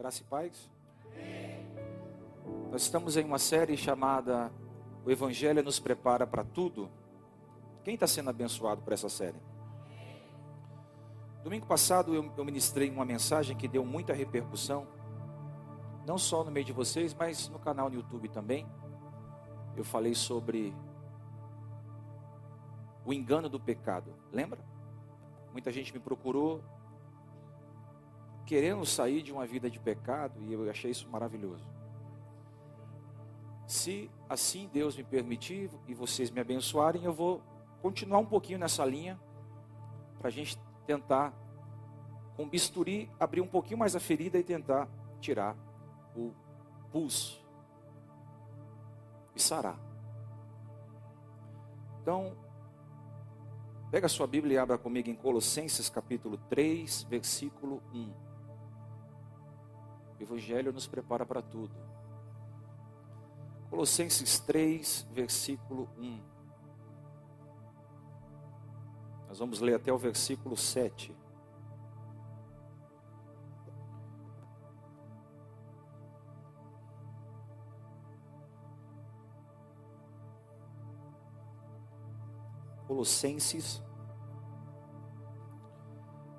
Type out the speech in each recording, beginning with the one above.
Graça e paz. Nós estamos em uma série chamada O Evangelho nos prepara para tudo. Quem está sendo abençoado por essa série? Domingo passado eu, eu ministrei uma mensagem que deu muita repercussão, não só no meio de vocês, mas no canal no YouTube também. Eu falei sobre o engano do pecado. Lembra? Muita gente me procurou querendo sair de uma vida de pecado e eu achei isso maravilhoso. Se assim Deus me permitir e vocês me abençoarem, eu vou continuar um pouquinho nessa linha para a gente tentar com bisturi abrir um pouquinho mais a ferida e tentar tirar o pulso e sarar. Então, pega a sua Bíblia e abra comigo em Colossenses capítulo 3, versículo 1. O Evangelho nos prepara para tudo. Colossenses 3, versículo 1. Nós vamos ler até o versículo 7. Colossenses,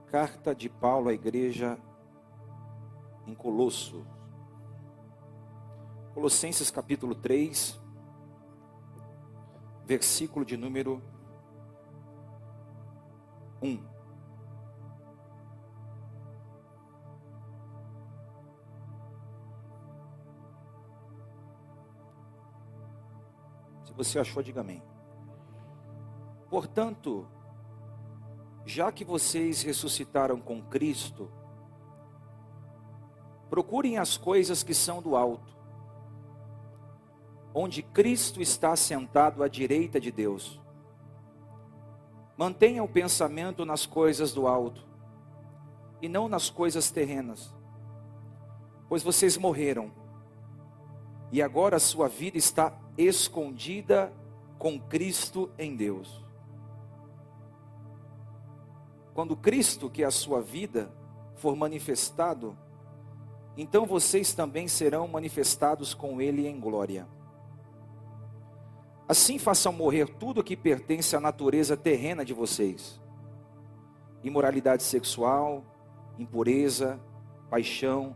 carta de Paulo à igreja em Colosso. Colossenses capítulo 3, versículo de número 1. Se você achou, diga amém. Portanto, já que vocês ressuscitaram com Cristo, procurem as coisas que são do alto, onde Cristo está sentado à direita de Deus. Mantenha o pensamento nas coisas do alto e não nas coisas terrenas, pois vocês morreram e agora a sua vida está escondida com Cristo em Deus. Quando Cristo, que é a sua vida, for manifestado, então vocês também serão manifestados com Ele em glória. Assim façam morrer tudo que pertence à natureza terrena de vocês: imoralidade sexual, impureza, paixão,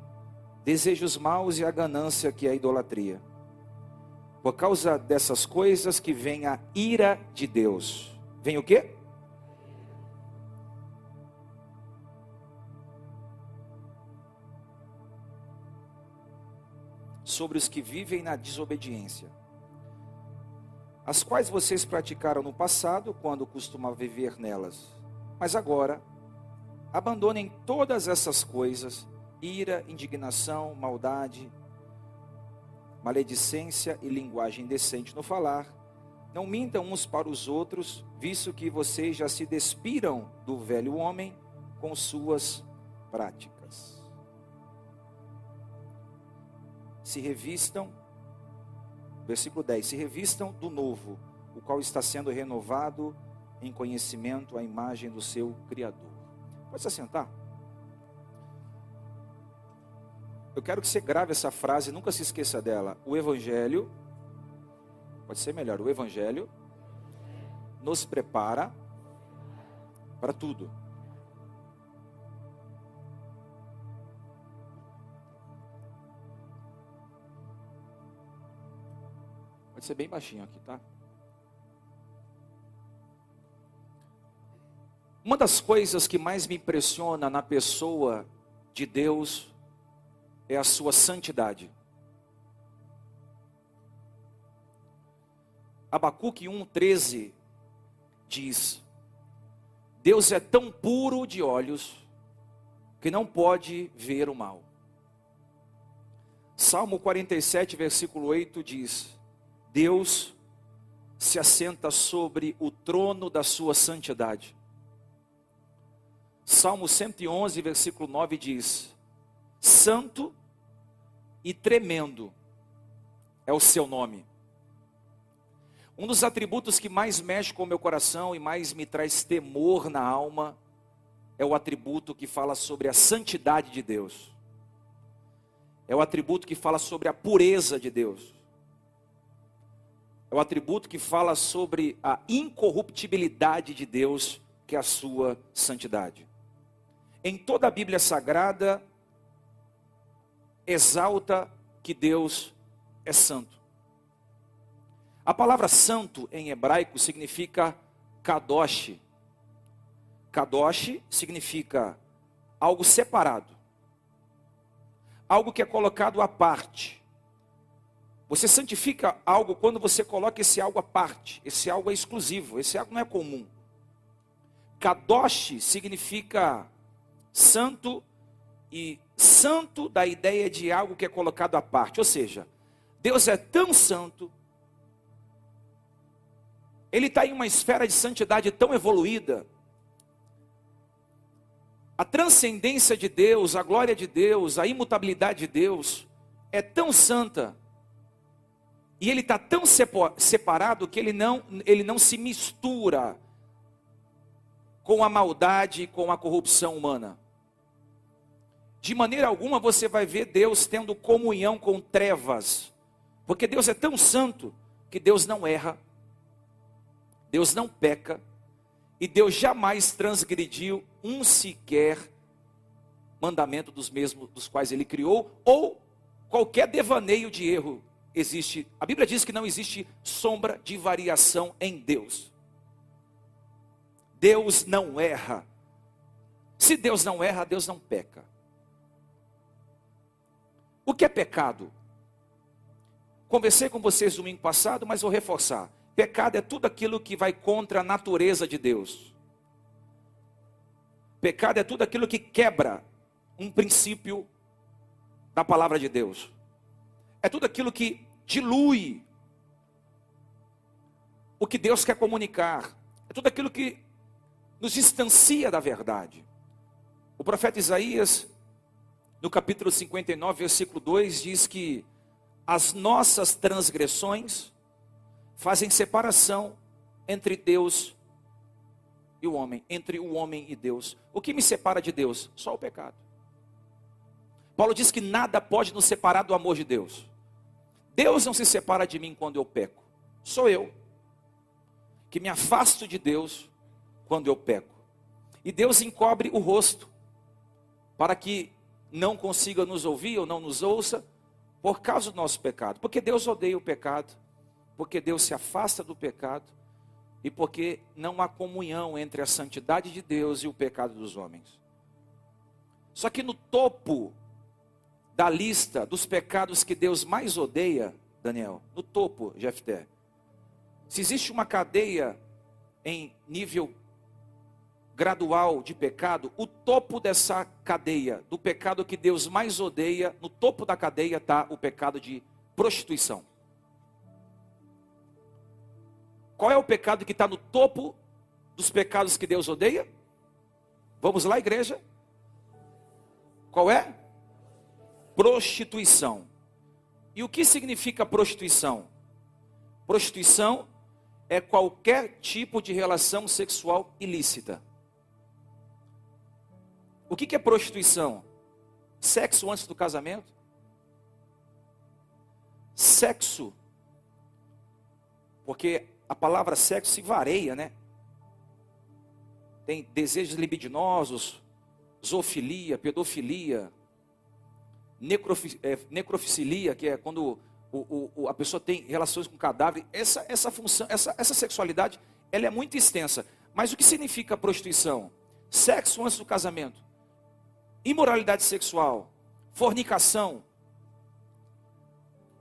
desejos maus e a ganância que é a idolatria. Por causa dessas coisas que vem a ira de Deus. Vem o quê? Sobre os que vivem na desobediência, as quais vocês praticaram no passado, quando costumavam viver nelas. Mas agora, abandonem todas essas coisas: ira, indignação, maldade, maledicência e linguagem decente no falar. Não mintam uns para os outros, visto que vocês já se despiram do velho homem com suas práticas. Se revistam, versículo 10, se revistam do novo, o qual está sendo renovado em conhecimento à imagem do seu Criador. Pode se assentar? Eu quero que você grave essa frase, nunca se esqueça dela. O Evangelho, pode ser melhor, o Evangelho nos prepara para tudo. Pode ser bem baixinho aqui, tá? Uma das coisas que mais me impressiona na pessoa de Deus é a sua santidade. Abacuque 1,13 diz: Deus é tão puro de olhos que não pode ver o mal. Salmo 47, versículo 8 diz: Deus se assenta sobre o trono da sua santidade. Salmo 111, versículo 9 diz: Santo e tremendo é o seu nome. Um dos atributos que mais mexe com o meu coração e mais me traz temor na alma é o atributo que fala sobre a santidade de Deus. é o atributo que fala sobre a pureza de Deus. É o atributo que fala sobre a incorruptibilidade de Deus, que é a sua santidade. Em toda a Bíblia Sagrada, exalta que Deus é santo. A palavra santo em hebraico significa kadosh. Kadosh significa algo separado, algo que é colocado à parte. Você santifica algo quando você coloca esse algo à parte, esse algo é exclusivo, esse algo não é comum. Kadosh significa santo e santo da ideia de algo que é colocado à parte, ou seja, Deus é tão santo, Ele está em uma esfera de santidade tão evoluída, a transcendência de Deus, a glória de Deus, a imutabilidade de Deus é tão santa e ele está tão separado que ele não, ele não se mistura com a maldade, com a corrupção humana. De maneira alguma você vai ver Deus tendo comunhão com trevas, porque Deus é tão santo que Deus não erra, Deus não peca, e Deus jamais transgrediu um sequer mandamento dos mesmos dos quais ele criou, ou qualquer devaneio de erro existe. A Bíblia diz que não existe sombra de variação em Deus. Deus não erra. Se Deus não erra, Deus não peca. O que é pecado? Conversei com vocês domingo passado, mas vou reforçar. Pecado é tudo aquilo que vai contra a natureza de Deus. Pecado é tudo aquilo que quebra um princípio da palavra de Deus. É tudo aquilo que dilui o que Deus quer comunicar. É tudo aquilo que nos distancia da verdade. O profeta Isaías, no capítulo 59, versículo 2, diz que as nossas transgressões fazem separação entre Deus e o homem, entre o homem e Deus. O que me separa de Deus? Só o pecado. Paulo diz que nada pode nos separar do amor de Deus. Deus não se separa de mim quando eu peco. Sou eu que me afasto de Deus quando eu peco. E Deus encobre o rosto para que não consiga nos ouvir ou não nos ouça por causa do nosso pecado. Porque Deus odeia o pecado porque Deus se afasta do pecado e porque não há comunhão entre a santidade de Deus e o pecado dos homens. Só que no topo da lista dos pecados que Deus mais odeia, Daniel, no topo, Jefté, se existe uma cadeia em nível gradual de pecado, o topo dessa cadeia, do pecado que Deus mais odeia, no topo da cadeia está o pecado de prostituição. Qual é o pecado que está no topo dos pecados que Deus odeia? Vamos lá, igreja? Qual é? Prostituição. E o que significa prostituição? Prostituição é qualquer tipo de relação sexual ilícita. O que é prostituição? Sexo antes do casamento? Sexo. Porque a palavra sexo se vareia, né? Tem desejos libidinosos, zoofilia, pedofilia, necrofi, é, necrofilia, que é quando o, o, a pessoa tem relações com cadáver. Essa, essa função, essa, essa sexualidade, ela é muito extensa. Mas o que significa prostituição? Sexo antes do casamento, imoralidade sexual, fornicação,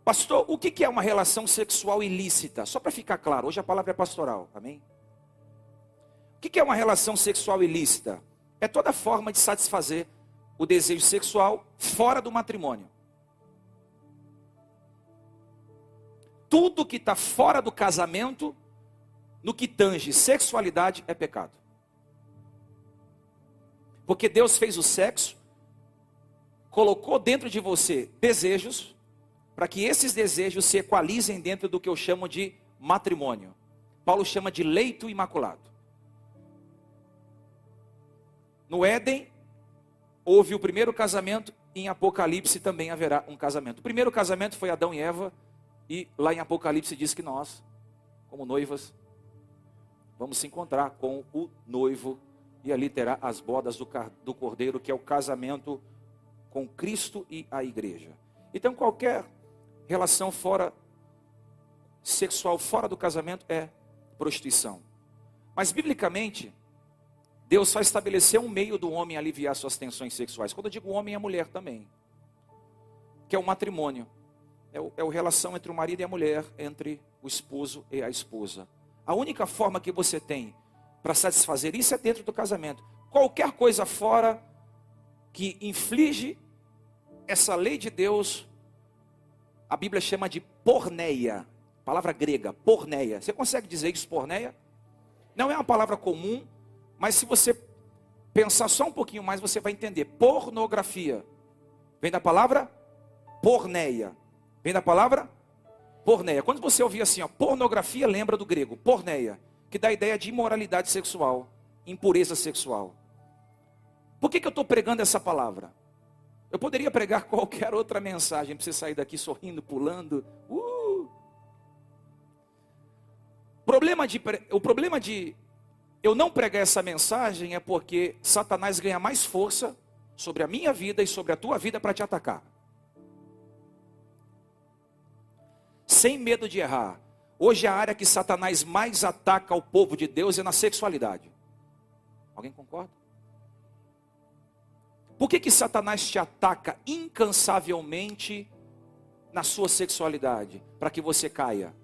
Pastor, o que é uma relação sexual ilícita? Só para ficar claro, hoje a palavra é pastoral, amém? O que é uma relação sexual ilícita? É toda forma de satisfazer o desejo sexual fora do matrimônio. Tudo que está fora do casamento, no que tange sexualidade, é pecado. Porque Deus fez o sexo, colocou dentro de você desejos, para que esses desejos se equalizem dentro do que eu chamo de matrimônio. Paulo chama de leito imaculado. No Éden, houve o primeiro casamento em Apocalipse também haverá um casamento. O primeiro casamento foi Adão e Eva, e lá em Apocalipse diz que nós, como noivas, vamos se encontrar com o noivo, e ali terá as bodas do, cordeiro, que é o casamento com Cristo e a igreja. Então, qualquer relação fora sexual fora do casamento é prostituição. Mas biblicamente, Deus só estabeleceu um meio do homem aliviar suas tensões sexuais. Quando eu digo homem, é mulher também. Que é o matrimônio. É o, é a relação entre o marido e a mulher, entre o esposo e a esposa. A única forma que você tem para satisfazer isso é dentro do casamento. Qualquer coisa fora que inflige essa lei de Deus, a Bíblia chama de porneia. Palavra grega, porneia. Você consegue dizer isso, porneia? Não é uma palavra comum, mas se você pensar só um pouquinho mais, você vai entender. Pornografia. Vem da palavra porneia. Vem da palavra porneia. Quando você ouvir assim, ó, pornografia, lembra do grego, porneia, que dá a ideia de imoralidade sexual, impureza sexual. Por que, que eu estou pregando essa palavra? Eu poderia pregar qualquer outra mensagem para você sair daqui sorrindo, pulando. Uh! Problema de, o problema de eu não pregar essa mensagem é porque Satanás ganha mais força sobre a minha vida e sobre a tua vida para te atacar. Sem medo de errar. Hoje a área que Satanás mais ataca o povo de Deus é na sexualidade. Alguém concorda? Por que, que Satanás te ataca incansavelmente na sua sexualidade? Para que você caia.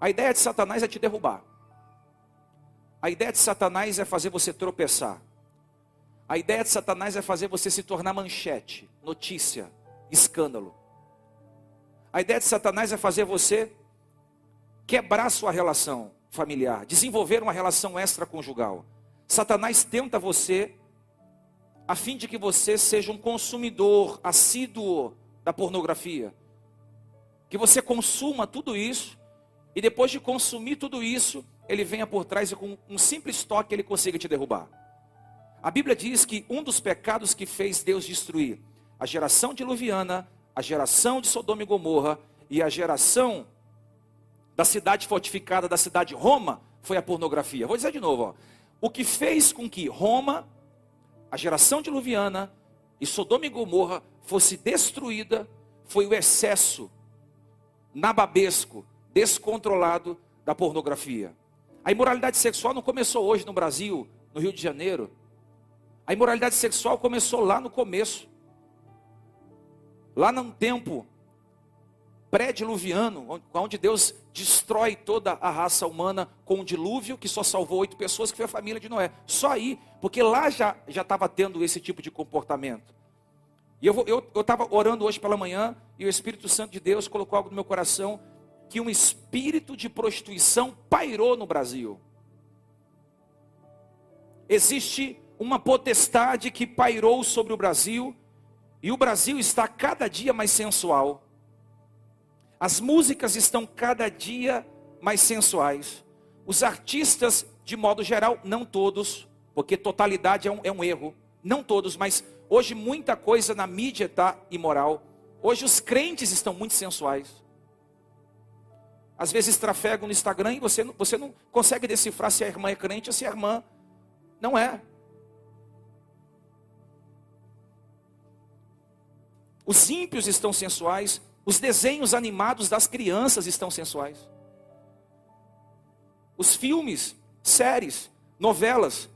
A ideia de Satanás é te derrubar. A ideia de Satanás é fazer você tropeçar. A ideia de Satanás é fazer você se tornar manchete, notícia, escândalo. A ideia de Satanás é fazer você quebrar sua relação familiar, desenvolver uma relação extraconjugal. Satanás tenta você a fim de que você seja um consumidor assíduo da pornografia. Que você consuma tudo isso e depois de consumir tudo isso, ele venha por trás e com um simples toque ele consiga te derrubar. A Bíblia diz que um dos pecados que fez Deus destruir a geração diluviana, a geração de Sodoma e Gomorra e a geração da cidade fortificada, da cidade Roma, foi a pornografia. Vou dizer de novo, ó. o que fez com que Roma, a geração diluviana e Sodoma e Gomorra fosse destruída foi o excesso nababesco, descontrolado da pornografia. A imoralidade sexual não começou hoje no Brasil, no Rio de Janeiro. A imoralidade sexual começou lá no começo. Lá num tempo pré-diluviano, onde Deus destrói toda a raça humana com um dilúvio que só salvou oito pessoas, que foi a família de Noé. Só aí, porque lá já estava tendo esse tipo de comportamento. E eu estava orando hoje pela manhã e o Espírito Santo de Deus colocou algo no meu coração que um espírito de prostituição pairou no Brasil. Existe uma potestade que pairou sobre o Brasil, e o Brasil está cada dia mais sensual. As músicas estão cada dia mais sensuais. Os artistas, de modo geral, não todos, porque totalidade é um, é um erro. Não todos, mas hoje muita coisa na mídia está imoral. Hoje os crentes estão muito sensuais às vezes trafegam no Instagram e você, você não consegue decifrar se a irmã é crente ou se a irmã não é. Os ímpios estão sensuais, os desenhos animados das crianças estão sensuais. Os filmes, séries, novelas,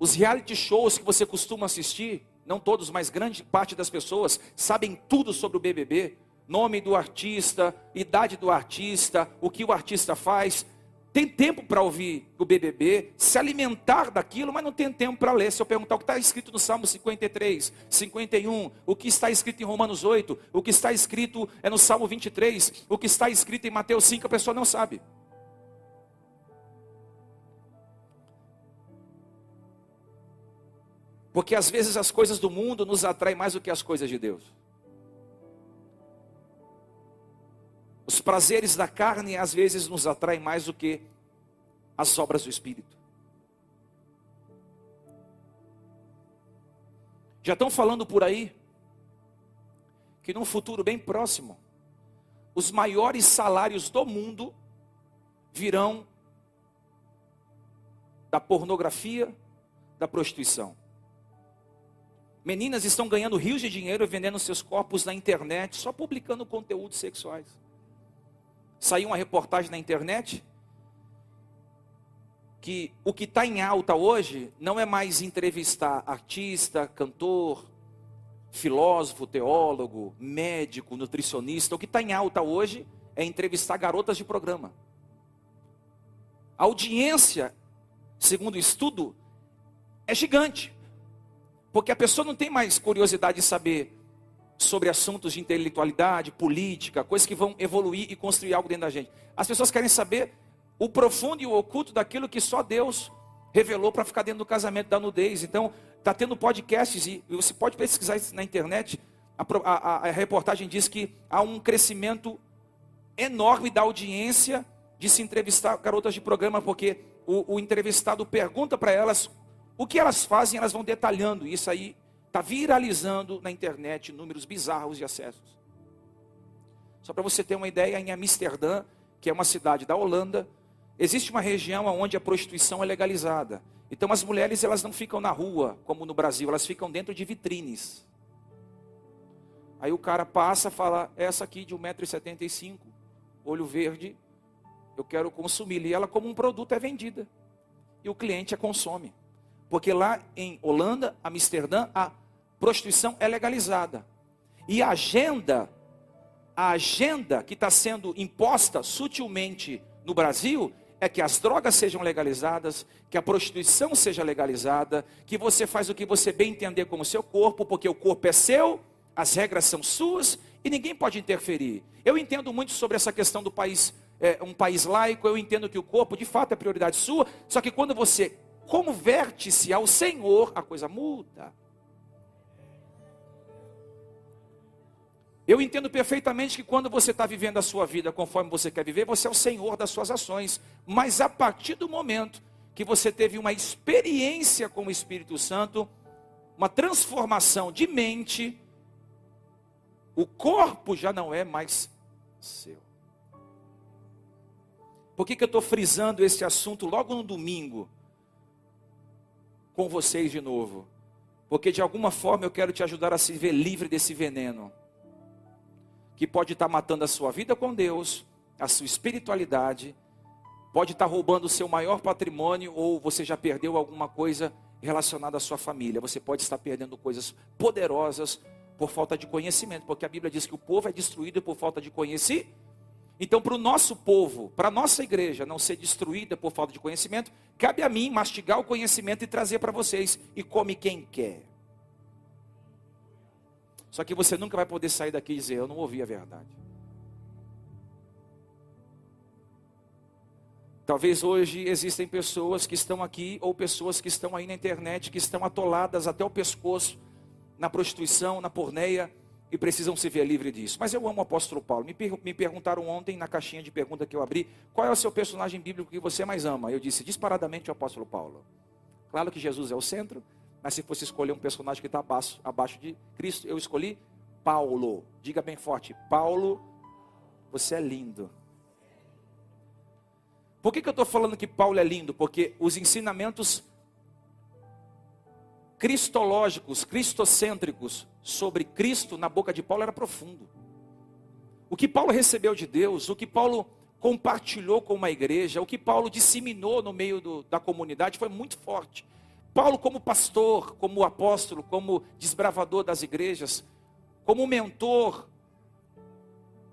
os reality shows que você costuma assistir, não todos, mas grande parte das pessoas sabem tudo sobre o BBB nome do artista, idade do artista, o que o artista faz. Tem tempo para ouvir o BBB, se alimentar daquilo, mas não tem tempo para ler. Se eu perguntar o que está escrito no Salmo 53, 51, o que está escrito em Romanos 8, o que está escrito é no Salmo 23, o que está escrito em Mateus 5, a pessoa não sabe. Porque às vezes as coisas do mundo nos atraem mais do que as coisas de Deus. Os prazeres da carne às vezes nos atraem mais do que as obras do Espírito. Já estão falando por aí que num futuro bem próximo, os maiores salários do mundo virão da pornografia, da prostituição. Meninas estão ganhando rios de dinheiro vendendo seus corpos na internet, só publicando conteúdos sexuais. Saiu uma reportagem na internet que o que está em alta hoje não é mais entrevistar artista, cantor, filósofo, teólogo, médico, nutricionista. O que está em alta hoje é entrevistar garotas de programa. A audiência, segundo o estudo, é gigante. Porque a pessoa não tem mais curiosidade de saber sobre assuntos de intelectualidade, política, coisas que vão evoluir e construir algo dentro da gente. As pessoas querem saber o profundo e o oculto daquilo que só Deus revelou para ficar dentro do casamento da nudez. Então, está tendo podcasts e você pode pesquisar isso na internet. A, a, a, reportagem diz que há um crescimento enorme da audiência de se entrevistar garotas de programa, porque o, o entrevistado pergunta para elas o que elas fazem, elas vão detalhando. Isso aí está viralizando na internet números bizarros de acessos. Só para você ter uma ideia, em Amsterdã, que é uma cidade da Holanda, Existe uma região onde a prostituição é legalizada. Então as mulheres elas não ficam na rua, como no Brasil, elas ficam dentro de vitrines. Aí o cara passa, fala, essa aqui de 1,75m, olho verde, eu quero consumir. E ela como um produto é vendida. E o cliente a consome. Porque lá em Holanda, Amsterdã, a prostituição é legalizada. E a agenda, a agenda que está sendo imposta sutilmente no Brasil é que as drogas sejam legalizadas, que a prostituição seja legalizada, que você faz o que você bem entender como seu corpo, porque o corpo é seu, as regras são suas e ninguém pode interferir. Eu entendo muito sobre essa questão do país, é, um país laico, eu entendo que o corpo de fato é prioridade sua, só que quando você converte-se ao Senhor, a coisa muda. Eu entendo perfeitamente que quando você está vivendo a sua vida conforme você quer viver, você é o senhor das suas ações. Mas a partir do momento que você teve uma experiência com o Espírito Santo, uma transformação de mente, o corpo já não é mais seu. Por que, que eu estou frisando esse assunto logo no domingo com vocês de novo? Porque de alguma forma eu quero te ajudar a se ver livre desse veneno que pode estar matando a sua vida com Deus, a sua espiritualidade, pode estar roubando o seu maior patrimônio, ou você já perdeu alguma coisa relacionada à sua família. Você pode estar perdendo coisas poderosas por falta de conhecimento, porque a Bíblia diz que o povo é destruído por falta de conhecimento. Então, para o nosso povo, para a nossa igreja não ser destruída por falta de conhecimento, cabe a mim mastigar o conhecimento e trazer para vocês. E come quem quer. Só que você nunca vai poder sair daqui e dizer: Eu não ouvi a verdade. Talvez hoje existem pessoas que estão aqui, ou pessoas que estão aí na internet, que estão atoladas até o pescoço na prostituição, na porneia, e precisam se ver livre disso. Mas eu amo o apóstolo Paulo. Me, per me perguntaram ontem na caixinha de pergunta que eu abri: qual é o seu personagem bíblico que você mais ama? Eu disse disparadamente o apóstolo Paulo. Claro que Jesus é o centro, mas se fosse escolher um personagem que está abaixo, abaixo de Cristo, eu escolhi Paulo. Diga bem forte: Paulo, você é lindo. Por que, que eu estou falando que Paulo é lindo? Porque os ensinamentos cristológicos, cristocêntricos sobre Cristo na boca de Paulo era profundo. O que Paulo recebeu de Deus, o que Paulo compartilhou com uma igreja, o que Paulo disseminou no meio do, da comunidade foi muito forte. Paulo, como pastor, como apóstolo, como desbravador das igrejas, como mentor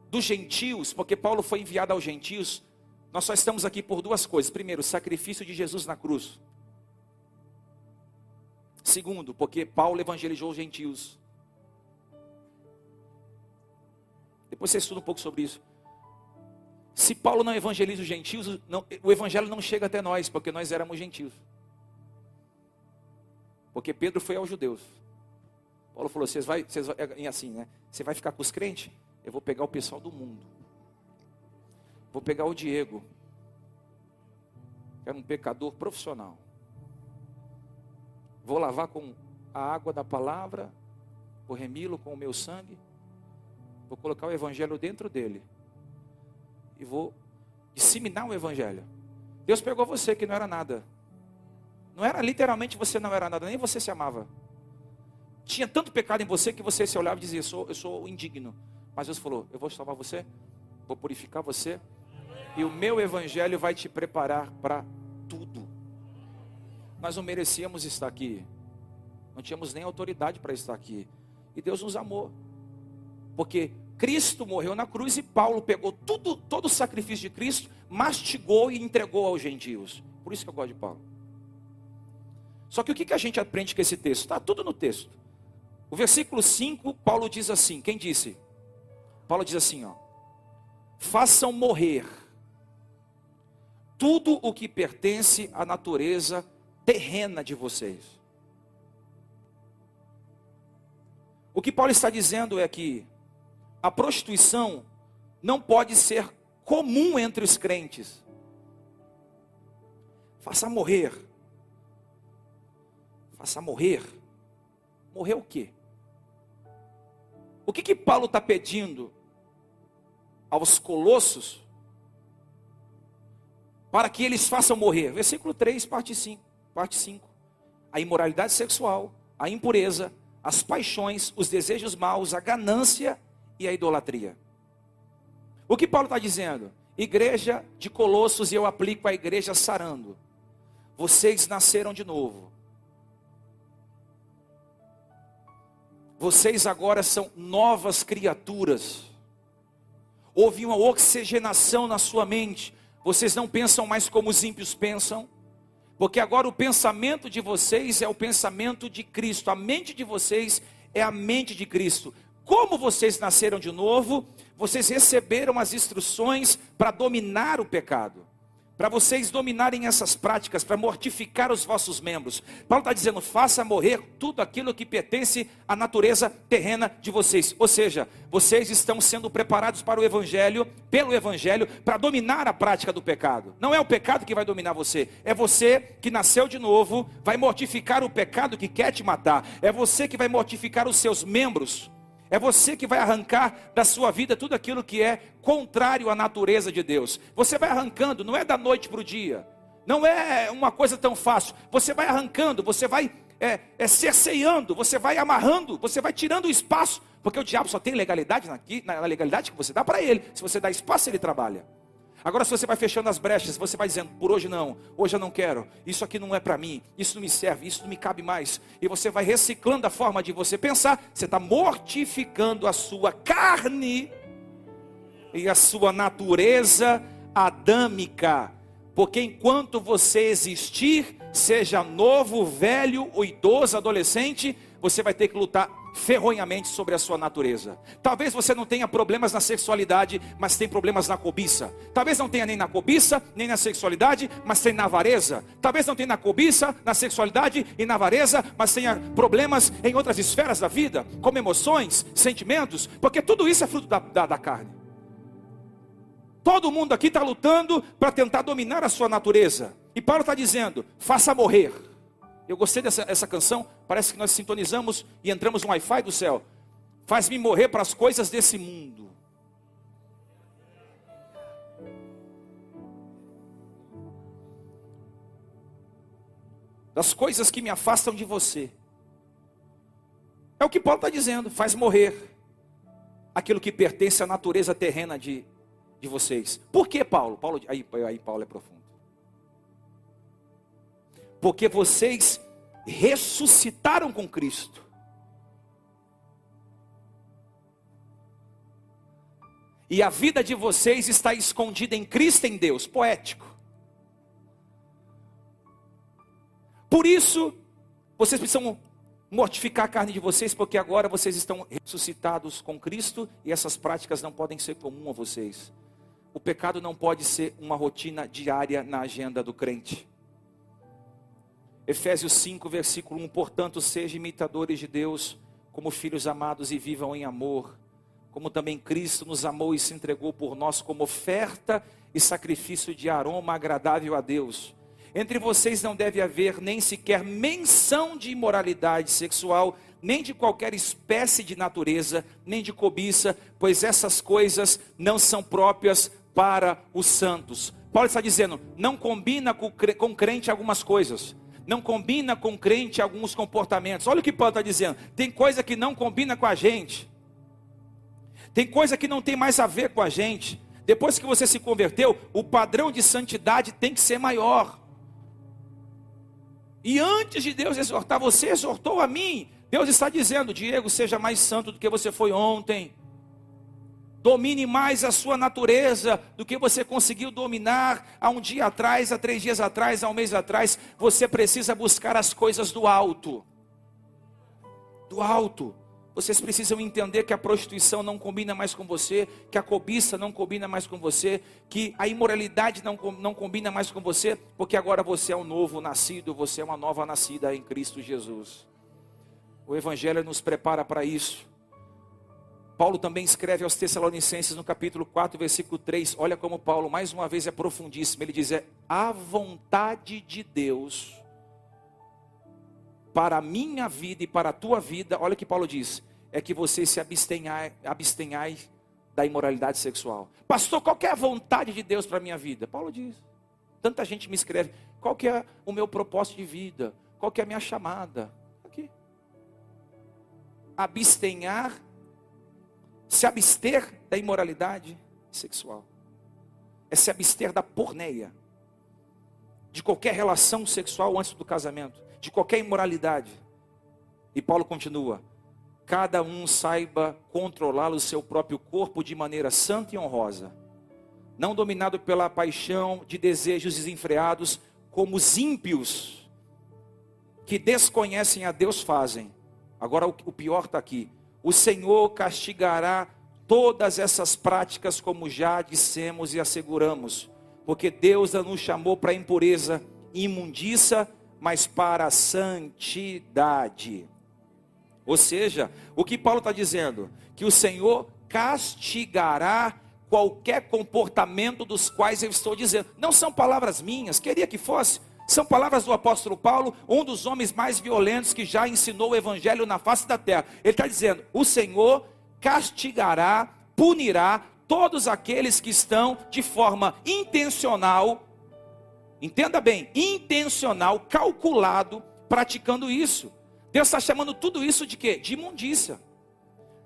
dos gentios, porque Paulo foi enviado aos gentios, nós só estamos aqui por duas coisas. Primeiro, o sacrifício de Jesus na cruz. Segundo, porque Paulo evangelizou os gentios. Depois você estuda um pouco sobre isso. Se Paulo não evangeliza os gentios, não, o evangelho não chega até nós, porque nós éramos gentios. Porque Pedro foi aos judeus. Paulo falou: vocês vai, vocês vai, é assim, né? Você vai ficar com os crentes? Eu vou pegar o pessoal do mundo. Vou pegar o Diego, que era um pecador profissional. Vou lavar com a água da palavra, vou remi-lo com o meu sangue, vou colocar o evangelho dentro dele e vou disseminar o evangelho. Deus pegou você que não era nada. Não era literalmente você não era nada, nem você se amava. Tinha tanto pecado em você que você se olhava e dizia: Eu sou, eu sou indigno. Mas Deus falou: Eu vou salvar você, vou purificar você, e o meu evangelho vai te preparar para tudo. Nós não merecíamos estar aqui, não tínhamos nem autoridade para estar aqui, e Deus nos amou, porque Cristo morreu na cruz e Paulo pegou tudo, todo o sacrifício de Cristo, mastigou e entregou aos gentios. Por isso que eu gosto de Paulo. Só que o que, a gente aprende com esse texto? Está tudo no texto. O versículo 5, Paulo diz assim: quem disse? Paulo diz assim: ó, façam morrer tudo o que pertence à natureza terrena de vocês. O que Paulo está dizendo é que a prostituição não pode ser comum entre os crentes. Faça morrer. Faça morrer. Morrer o quê? O que que Paulo está pedindo aos colossos para que eles façam morrer. Versículo 3, parte 5, parte 5. A imoralidade sexual, a impureza, as paixões, os desejos maus, a ganância e a idolatria. O que Paulo está dizendo? Igreja de Colossos, e eu aplico a igreja sarando. Vocês nasceram de novo. Vocês agora são novas criaturas. Houve uma oxigenação na sua mente. Vocês não pensam mais como os ímpios pensam, porque agora o pensamento de vocês é o pensamento de Cristo, a mente de vocês é a mente de Cristo. Como vocês nasceram de novo, vocês receberam as instruções para dominar o pecado para vocês dominarem essas práticas, para mortificar os vossos membros. Paulo está dizendo: faça morrer tudo aquilo que pertence à natureza terrena de vocês. Ou seja, vocês estão sendo preparados para o Evangelho, pelo Evangelho, para dominar a prática do pecado. Não é o pecado que vai dominar você, é você que nasceu de novo, vai mortificar o pecado que quer te matar, é você que vai mortificar os seus membros é você que vai arrancar da sua vida tudo aquilo que é contrário à natureza de Deus. Você vai arrancando, não é da noite para o dia. Não é uma coisa tão fácil. Você vai arrancando, você vai é, é, cerceando, você vai amarrando, você vai tirando o espaço. Porque o diabo só tem legalidade na legalidade que você dá para ele. Se você dá espaço, ele trabalha. Agora, se você vai fechando as brechas, você vai dizendo, por hoje não, hoje eu não quero, isso aqui não é para mim, isso não me serve, isso não me cabe mais, e você vai reciclando a forma de você pensar, você está mortificando a sua carne e a sua natureza adâmica, porque enquanto você existir, seja novo, velho, ou idoso, adolescente, você vai ter que lutar ferronhamente sobre a sua natureza. Talvez você não tenha problemas na sexualidade, mas tem problemas na cobiça. Talvez não tenha nem na cobiça, nem na sexualidade, mas tem na avareza. Talvez não tenha na cobiça, na sexualidade e na avareza, mas tenha problemas em outras esferas da vida, como emoções, sentimentos, porque tudo isso é fruto da, da, da carne. Todo mundo aqui está lutando para tentar dominar a sua natureza. E Paulo está dizendo: faça morrer eu gostei dessa essa canção, parece que nós sintonizamos e entramos no Wi-Fi do céu. Faz-me morrer para as coisas desse mundo. Das coisas que me afastam de você. É o que Paulo está dizendo, faz morrer aquilo que pertence à natureza terrena de, de vocês. Por que Paulo? Paulo aí, aí Paulo é profundo porque vocês ressuscitaram com Cristo. E a vida de vocês está escondida em Cristo em Deus, poético. Por isso, vocês precisam mortificar a carne de vocês, porque agora vocês estão ressuscitados com Cristo e essas práticas não podem ser comum a vocês. O pecado não pode ser uma rotina diária na agenda do crente. Efésios 5, versículo 1: Portanto, sejam imitadores de Deus, como filhos amados, e vivam em amor, como também Cristo nos amou e se entregou por nós como oferta e sacrifício de aroma agradável a Deus. Entre vocês não deve haver nem sequer menção de imoralidade sexual, nem de qualquer espécie de natureza, nem de cobiça, pois essas coisas não são próprias para os santos. Paulo está dizendo: não combina com crente algumas coisas, não combina com crente alguns comportamentos. Olha o que Paulo está dizendo: tem coisa que não combina com a gente, tem coisa que não tem mais a ver com a gente. Depois que você se converteu, o padrão de santidade tem que ser maior. E antes de Deus exortar você, exortou a mim. Deus está dizendo: Diego, seja mais santo do que você foi ontem. Domine mais a sua natureza do que você conseguiu dominar há um dia atrás, há três dias atrás, há um mês atrás. Você precisa buscar as coisas do alto. Do alto. Vocês precisam entender que a prostituição não combina mais com você, que a cobiça não combina mais com você, que a imoralidade não, não combina mais com você, porque agora você é um novo nascido, você é uma nova nascida em Cristo Jesus. O Evangelho nos prepara para isso. Paulo também escreve aos Tessalonicenses no capítulo 4, versículo 3. Olha como Paulo, mais uma vez, é profundíssimo. Ele diz: é a vontade de Deus para a minha vida e para a tua vida. Olha o que Paulo diz: é que você se abstenhai, abstenhai da imoralidade sexual. Pastor, qual é a vontade de Deus para a minha vida? Paulo diz. Tanta gente me escreve: qual que é o meu propósito de vida? Qual que é a minha chamada? Aqui. Abstenhar se abster da imoralidade sexual. É se abster da porneia. De qualquer relação sexual antes do casamento. De qualquer imoralidade. E Paulo continua: cada um saiba controlar o seu próprio corpo de maneira santa e honrosa, não dominado pela paixão de desejos desenfreados, como os ímpios que desconhecem a Deus fazem. Agora o pior está aqui: o Senhor castigará todas essas práticas, como já dissemos e asseguramos, porque Deus não nos chamou para impureza imundícia, mas para santidade. Ou seja, o que Paulo está dizendo? Que o Senhor castigará qualquer comportamento dos quais eu estou dizendo. Não são palavras minhas, queria que fosse. São palavras do apóstolo Paulo, um dos homens mais violentos que já ensinou o evangelho na face da terra. Ele está dizendo: o Senhor castigará, punirá todos aqueles que estão de forma intencional, entenda bem, intencional, calculado, praticando isso. Deus está chamando tudo isso de quê? De imundícia.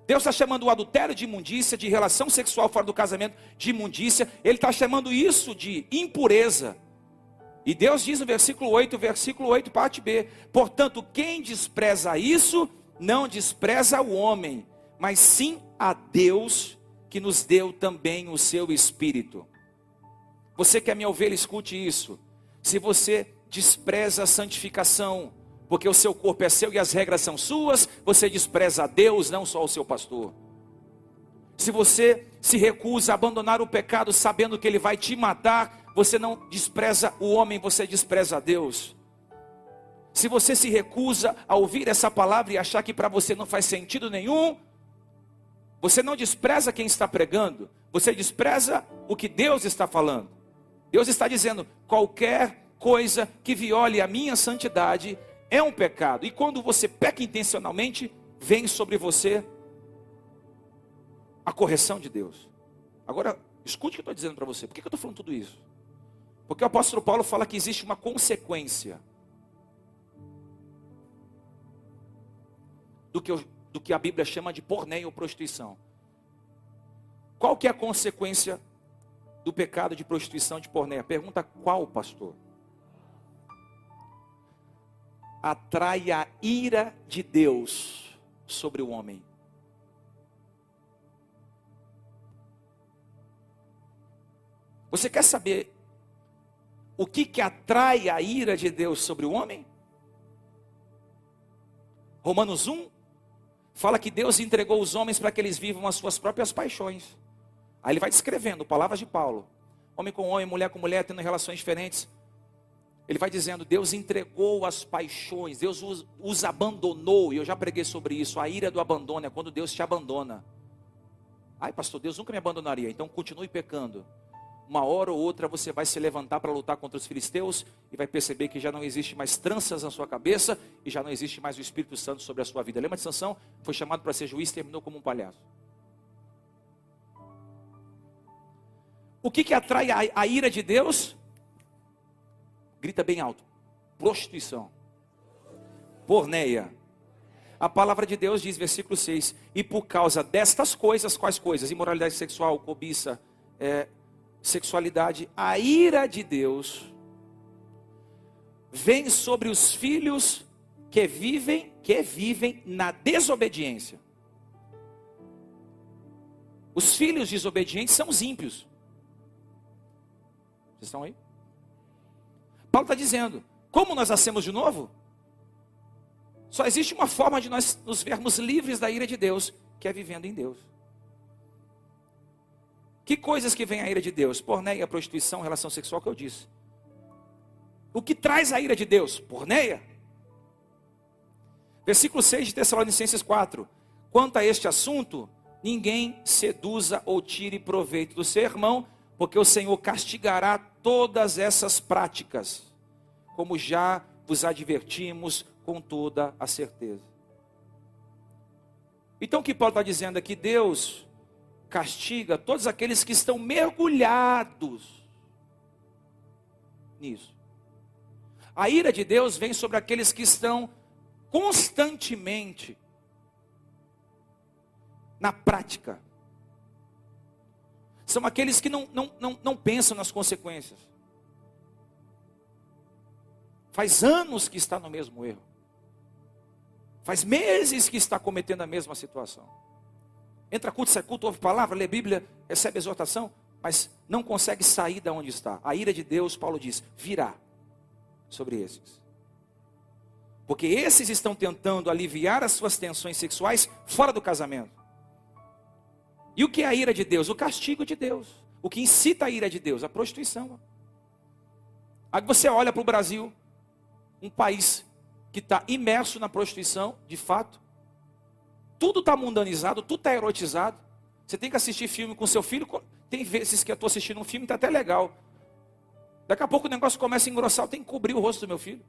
Deus está chamando o adultério de imundícia, de relação sexual fora do casamento de imundícia. Ele está chamando isso de impureza. E Deus diz no versículo 8, versículo 8, parte B: Portanto, quem despreza isso, não despreza o homem, mas sim a Deus, que nos deu também o seu espírito. Você que é minha ovelha, escute isso. Se você despreza a santificação, porque o seu corpo é seu e as regras são suas, você despreza a Deus, não só o seu pastor. Se você se recusa a abandonar o pecado sabendo que ele vai te matar, você não despreza o homem, você despreza Deus. Se você se recusa a ouvir essa palavra e achar que para você não faz sentido nenhum, você não despreza quem está pregando, você despreza o que Deus está falando. Deus está dizendo: qualquer coisa que viole a minha santidade é um pecado. E quando você peca intencionalmente, vem sobre você a correção de Deus. Agora, escute o que eu estou dizendo para você. Por que eu estou falando tudo isso? Porque o apóstolo Paulo fala que existe uma consequência do que, do que a Bíblia chama de porneia ou prostituição. Qual que é a consequência do pecado de prostituição de porneia? Pergunta qual, pastor? Atrai a ira de Deus sobre o homem. Você quer saber o que, que atrai a ira de Deus sobre o homem? Romanos 1 fala que Deus entregou os homens para que eles vivam as suas próprias paixões. Aí ele vai descrevendo, palavras de Paulo: homem com homem, mulher com mulher, tendo relações diferentes. Ele vai dizendo: Deus entregou as paixões, Deus os, os abandonou, e eu já preguei sobre isso. A ira do abandono é quando Deus te abandona. Ai, pastor, Deus nunca me abandonaria, então continue pecando. Uma hora ou outra você vai se levantar para lutar contra os filisteus e vai perceber que já não existe mais tranças na sua cabeça e já não existe mais o Espírito Santo sobre a sua vida. Lembra de Sansão? Foi chamado para ser juiz e terminou como um palhaço. O que, que atrai a, a ira de Deus? Grita bem alto: prostituição, porneia. A palavra de Deus diz, versículo 6: E por causa destas coisas, quais coisas? Imoralidade sexual, cobiça, é, sexualidade, a ira de Deus vem sobre os filhos que vivem, que vivem na desobediência. Os filhos desobedientes são os ímpios. Vocês estão aí? Paulo está dizendo: como nós nascemos de novo? Só existe uma forma de nós nos vermos livres da ira de Deus, que é vivendo em Deus. Que coisas que vem a ira de Deus? Porneia, prostituição, relação sexual que eu disse. O que traz a ira de Deus? Porneia. Versículo 6 de Tessalonicenses 4. Quanto a este assunto, ninguém seduza ou tire proveito do seu irmão, porque o Senhor castigará todas essas práticas, como já vos advertimos com toda a certeza. Então o que Paulo está dizendo aqui? Deus castiga todos aqueles que estão mergulhados nisso. A ira de Deus vem sobre aqueles que estão constantemente na prática. São aqueles que não, não, não, não pensam nas consequências. Faz anos que está no mesmo erro. Faz meses que está cometendo a mesma situação. Entra culto, sai culto, ouve palavra, lê Bíblia, recebe exortação, mas não consegue sair da onde está. A ira de Deus, Paulo diz, virá sobre esses. Porque esses estão tentando aliviar as suas tensões sexuais fora do casamento. E o que é a ira de Deus? O castigo de Deus. O que incita a ira de Deus? A prostituição. Aí você olha para o Brasil, um país que está imerso na prostituição, de fato, tudo está mundanizado, tudo está erotizado. Você tem que assistir filme com seu filho. Tem vezes que eu estou assistindo um filme está até legal. Daqui a pouco o negócio começa a engrossar, eu tenho que cobrir o rosto do meu filho.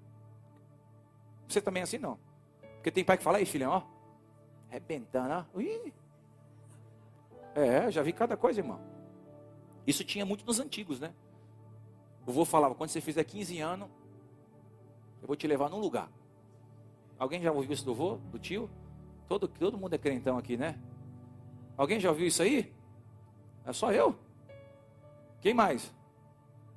Você também é assim não? Porque tem pai que fala, aí filhão, ó, arrebentando, ó. Ui. É, já vi cada coisa, irmão. Isso tinha muito nos antigos, né? O vô falava, quando você fizer 15 anos, eu vou te levar num lugar. Alguém já ouviu isso do vô, do tio? Todo, todo mundo é crentão aqui, né? Alguém já ouviu isso aí? É só eu? Quem mais?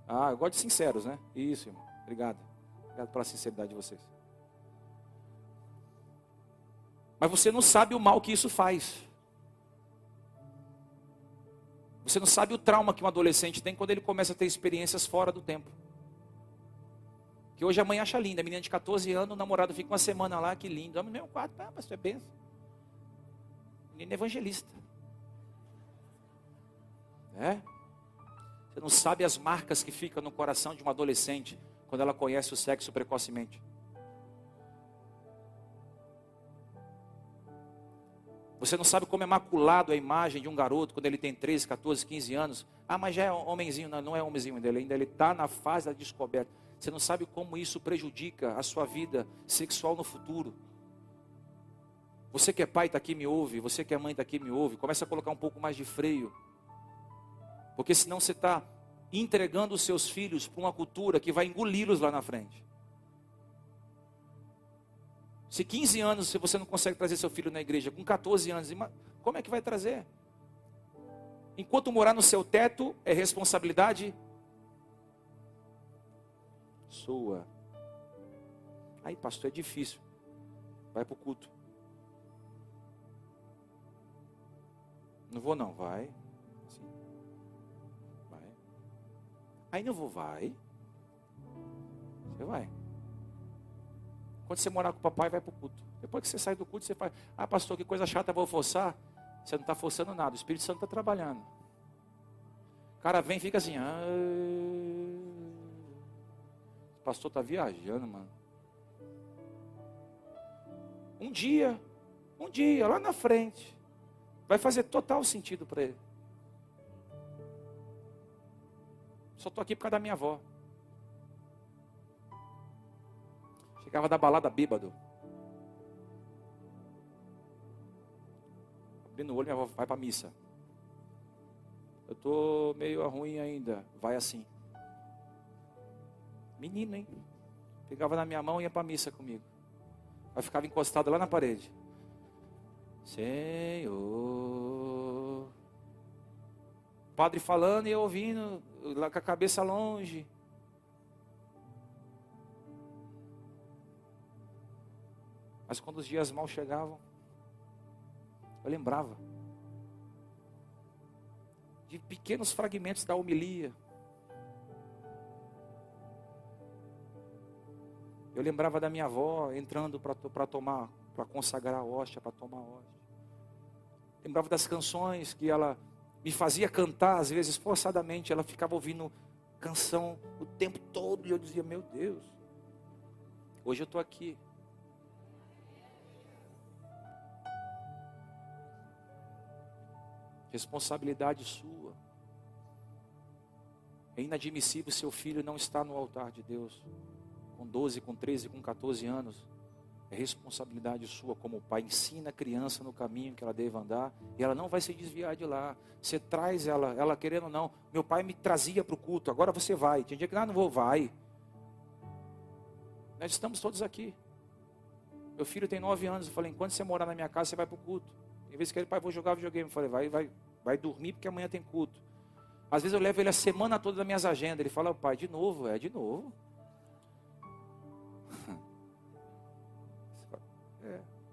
Ah, eu gosto de sinceros, né? Isso, irmão. Obrigado. Obrigado pela sinceridade de vocês. Mas você não sabe o mal que isso faz. Você não sabe o trauma que um adolescente tem quando ele começa a ter experiências fora do tempo. Que hoje a mãe acha linda, a menina de 14 anos, o namorado fica uma semana lá, que lindo. No mesmo quarto, ah, pastor, é benção. Menino evangelista. É? Você não sabe as marcas que ficam no coração de uma adolescente quando ela conhece o sexo precocemente. Você não sabe como é maculado a imagem de um garoto quando ele tem 13, 14, 15 anos. Ah, mas já é homenzinho. Não, não é homenzinho ainda. Ele está na fase da descoberta. Você não sabe como isso prejudica a sua vida sexual no futuro. Você que é pai está aqui me ouve, você que é mãe está aqui me ouve, começa a colocar um pouco mais de freio. Porque senão você está entregando os seus filhos para uma cultura que vai engoli-los lá na frente. Se 15 anos se você não consegue trazer seu filho na igreja, com 14 anos, como é que vai trazer? Enquanto morar no seu teto é responsabilidade sua. Aí, pastor, é difícil. Vai para o culto. Não vou não, vai. Vai. Aí não vou, vai. Você vai. Quando você morar com o papai, vai para o culto. Depois que você sai do culto, você faz. Ah, pastor, que coisa chata, vou forçar. Você não está forçando nada. O Espírito Santo está trabalhando. O cara vem e fica assim. Ah, o pastor está viajando, mano. Um dia, um dia, lá na frente, vai fazer total sentido para ele. Só estou aqui por causa da minha avó. Chegava da balada bêbado. Abrindo o olho, minha avó vai para a missa. Eu estou meio ruim ainda. Vai assim. Menino, hein? Pegava na minha mão e ia para a missa comigo. Aí ficava encostado lá na parede. Senhor. Padre falando e eu ouvindo, lá com a cabeça longe. Mas quando os dias mal chegavam, eu lembrava de pequenos fragmentos da homilia. Eu lembrava da minha avó entrando para tomar, para consagrar a hóstia, para tomar a hóstia. Lembrava das canções que ela me fazia cantar, às vezes forçadamente. Ela ficava ouvindo canção o tempo todo e eu dizia: Meu Deus, hoje eu estou aqui. Responsabilidade sua. É inadmissível seu filho não estar no altar de Deus com 12, com 13, com 14 anos, é responsabilidade sua como pai. Ensina a criança no caminho que ela deve andar e ela não vai se desviar de lá. Você traz ela, ela querendo ou não. Meu pai me trazia para o culto, agora você vai. Tinha dia que ah, não vou, vai. Nós estamos todos aqui. Meu filho tem nove anos. Eu falei, enquanto você morar na minha casa, você vai para o culto. Em vez que ele, pai, vou jogar videogame. Eu falei, vai, vai, vai dormir porque amanhã tem culto. Às vezes eu levo ele a semana toda das minhas agendas. Ele fala, pai, de novo, é de novo.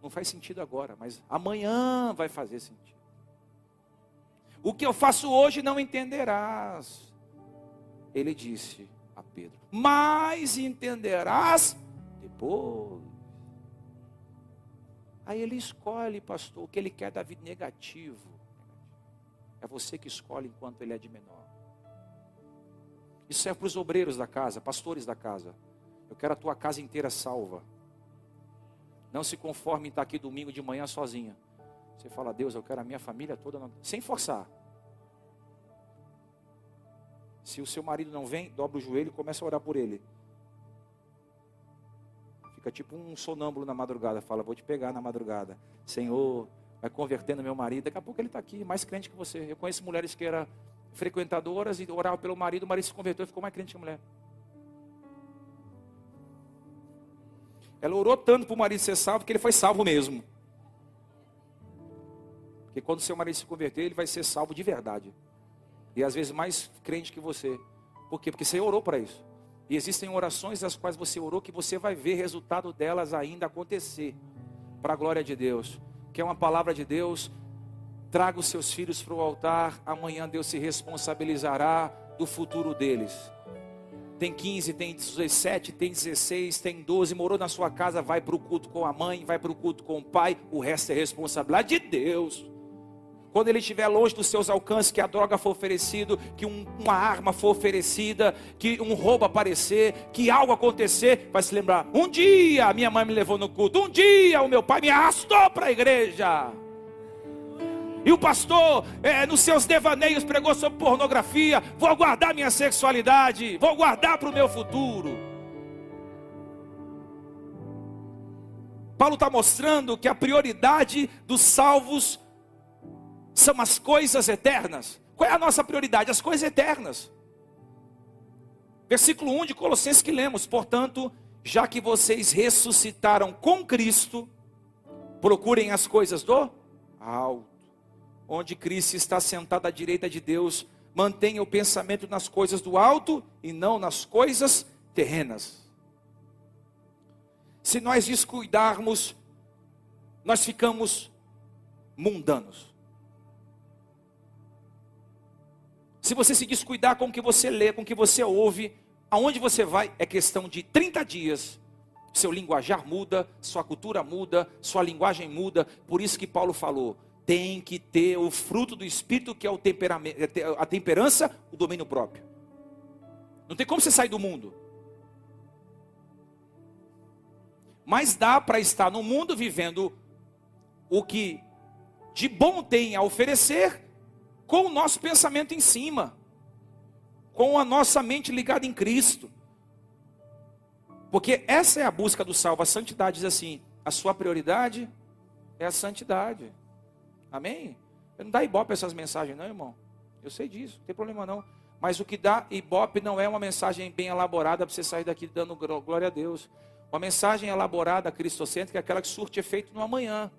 Não faz sentido agora, mas amanhã vai fazer sentido. O que eu faço hoje não entenderás. Ele disse a Pedro: Mas entenderás depois. Aí ele escolhe, pastor, o que ele quer da vida negativo. É você que escolhe enquanto ele é de menor. Isso é para os obreiros da casa, pastores da casa. Eu quero a tua casa inteira salva. Não se conforme em estar aqui domingo de manhã sozinha. Você fala, Deus, eu quero a minha família toda, sem forçar. Se o seu marido não vem, dobra o joelho e começa a orar por ele. Fica tipo um sonâmbulo na madrugada. Fala, vou te pegar na madrugada. Senhor, vai convertendo meu marido. Daqui a pouco ele está aqui, mais crente que você. Eu conheço mulheres que eram frequentadoras e oravam pelo marido, o marido se converteu e ficou mais crente que a mulher. Ela orou tanto para o marido ser salvo que ele foi salvo mesmo. Porque quando seu marido se converter, ele vai ser salvo de verdade. E às vezes mais crente que você. Por quê? Porque você orou para isso. E existem orações das quais você orou que você vai ver resultado delas ainda acontecer. Para a glória de Deus. Que é uma palavra de Deus. Traga os seus filhos para o altar. Amanhã Deus se responsabilizará do futuro deles tem 15, tem 17, tem 16, tem 12, morou na sua casa, vai para o culto com a mãe, vai para o culto com o pai, o resto é responsabilidade de Deus. Quando ele estiver longe dos seus alcances, que a droga for oferecida, que um, uma arma for oferecida, que um roubo aparecer, que algo acontecer, vai se lembrar: um dia minha mãe me levou no culto, um dia o meu pai me arrastou para a igreja. E o pastor, é, nos seus devaneios, pregou sobre pornografia. Vou guardar minha sexualidade, vou guardar para o meu futuro. Paulo está mostrando que a prioridade dos salvos são as coisas eternas. Qual é a nossa prioridade? As coisas eternas. Versículo 1 de Colossenses que lemos: Portanto, já que vocês ressuscitaram com Cristo, procurem as coisas do alto onde Cristo está sentado à direita de Deus, mantenha o pensamento nas coisas do alto e não nas coisas terrenas. Se nós descuidarmos, nós ficamos mundanos. Se você se descuidar com o que você lê, com o que você ouve, aonde você vai, é questão de 30 dias. Seu linguajar muda, sua cultura muda, sua linguagem muda. Por isso que Paulo falou: tem que ter o fruto do Espírito, que é o temperamento, é a temperança, o domínio próprio. Não tem como você sair do mundo. Mas dá para estar no mundo vivendo o que de bom tem a oferecer, com o nosso pensamento em cima, com a nossa mente ligada em Cristo. Porque essa é a busca do salvo. A santidade diz assim: a sua prioridade é a santidade. Amém? Eu não dá ibope essas mensagens, não, irmão. Eu sei disso, não tem problema não. Mas o que dá ibope não é uma mensagem bem elaborada para você sair daqui dando glória a Deus. Uma mensagem elaborada, cristocêntrica, é aquela que surte efeito no amanhã.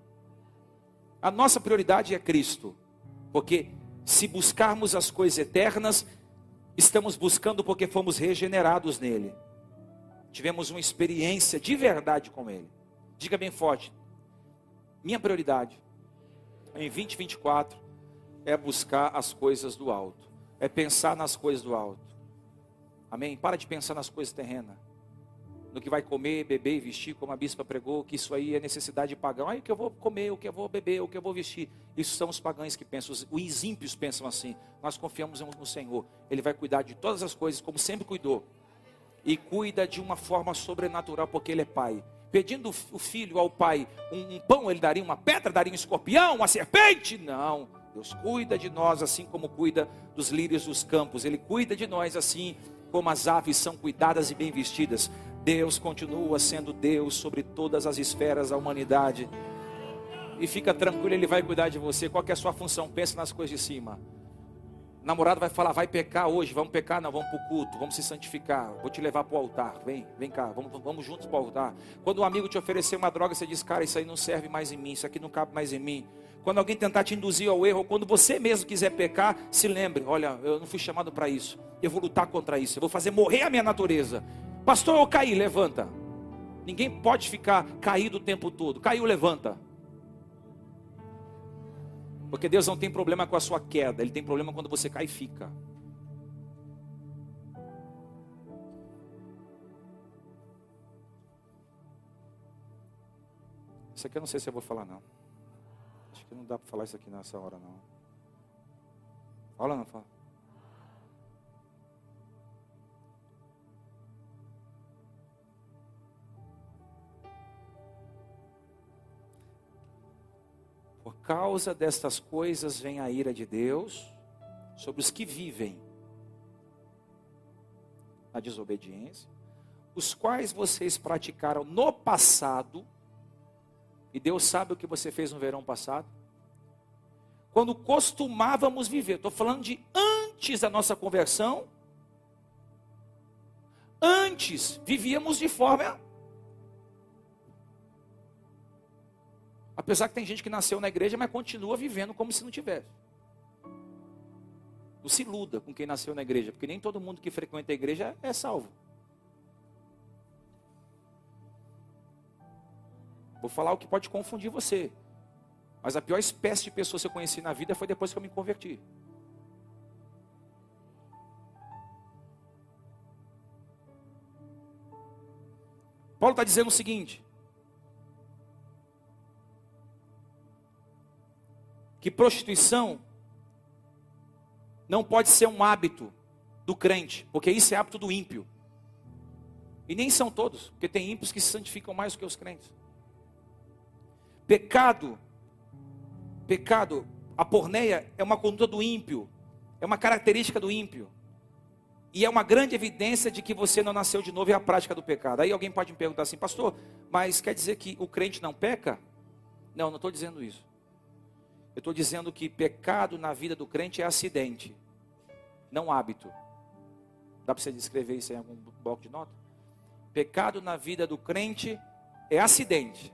A nossa prioridade é Cristo. Porque se buscarmos as coisas eternas, estamos buscando porque fomos regenerados nele. Tivemos uma experiência de verdade com ele. Diga bem forte: minha prioridade em 2024 é buscar as coisas do alto, é pensar nas coisas do alto. Amém? Para de pensar nas coisas terrenas no que vai comer, beber e vestir, como a bispa pregou, que isso aí é necessidade pagã. Ai, o que eu vou comer, o que eu vou beber, o que eu vou vestir. Isso são os pagãos que pensam, os ímpios pensam assim. Nós confiamos no Senhor. Ele vai cuidar de todas as coisas, como sempre cuidou. E cuida de uma forma sobrenatural, porque Ele é Pai. Pedindo o filho ao Pai um, um pão, Ele daria uma pedra, daria um escorpião, uma serpente? Não. Deus cuida de nós assim como cuida dos lírios dos campos. Ele cuida de nós assim como as aves são cuidadas e bem vestidas. Deus continua sendo Deus sobre todas as esferas da humanidade. E fica tranquilo, Ele vai cuidar de você. Qual é a sua função? Pensa nas coisas de cima. Namorado vai falar, vai pecar hoje, vamos pecar, não, vamos para o culto, vamos se santificar, vou te levar para o altar, vem, vem cá, vamos, vamos juntos para o altar. Quando um amigo te oferecer uma droga, você diz, cara, isso aí não serve mais em mim, isso aqui não cabe mais em mim. Quando alguém tentar te induzir ao erro, quando você mesmo quiser pecar, se lembre, olha, eu não fui chamado para isso, eu vou lutar contra isso, eu vou fazer morrer a minha natureza, Pastor, eu caí, levanta. Ninguém pode ficar caído o tempo todo. Caiu, levanta. Porque Deus não tem problema com a sua queda, Ele tem problema quando você cai e fica. Isso aqui eu não sei se eu vou falar, não. Acho que não dá para falar isso aqui nessa hora, não. Fala não fala? Causa destas coisas vem a ira de Deus sobre os que vivem na desobediência, os quais vocês praticaram no passado, e Deus sabe o que você fez no verão passado, quando costumávamos viver, estou falando de antes da nossa conversão, antes vivíamos de forma Apesar que tem gente que nasceu na igreja, mas continua vivendo como se não tivesse. Não se iluda com quem nasceu na igreja, porque nem todo mundo que frequenta a igreja é salvo. Vou falar o que pode confundir você. Mas a pior espécie de pessoa que eu conheci na vida foi depois que eu me converti. Paulo está dizendo o seguinte: que prostituição não pode ser um hábito do crente, porque isso é hábito do ímpio. E nem são todos, porque tem ímpios que se santificam mais do que os crentes. Pecado, pecado, a porneia é uma conduta do ímpio, é uma característica do ímpio. E é uma grande evidência de que você não nasceu de novo, é a prática do pecado. Aí alguém pode me perguntar assim, pastor, mas quer dizer que o crente não peca? Não, não estou dizendo isso. Eu estou dizendo que pecado na vida do crente é acidente, não hábito. Dá para você descrever isso em algum bloco de nota? Pecado na vida do crente é acidente,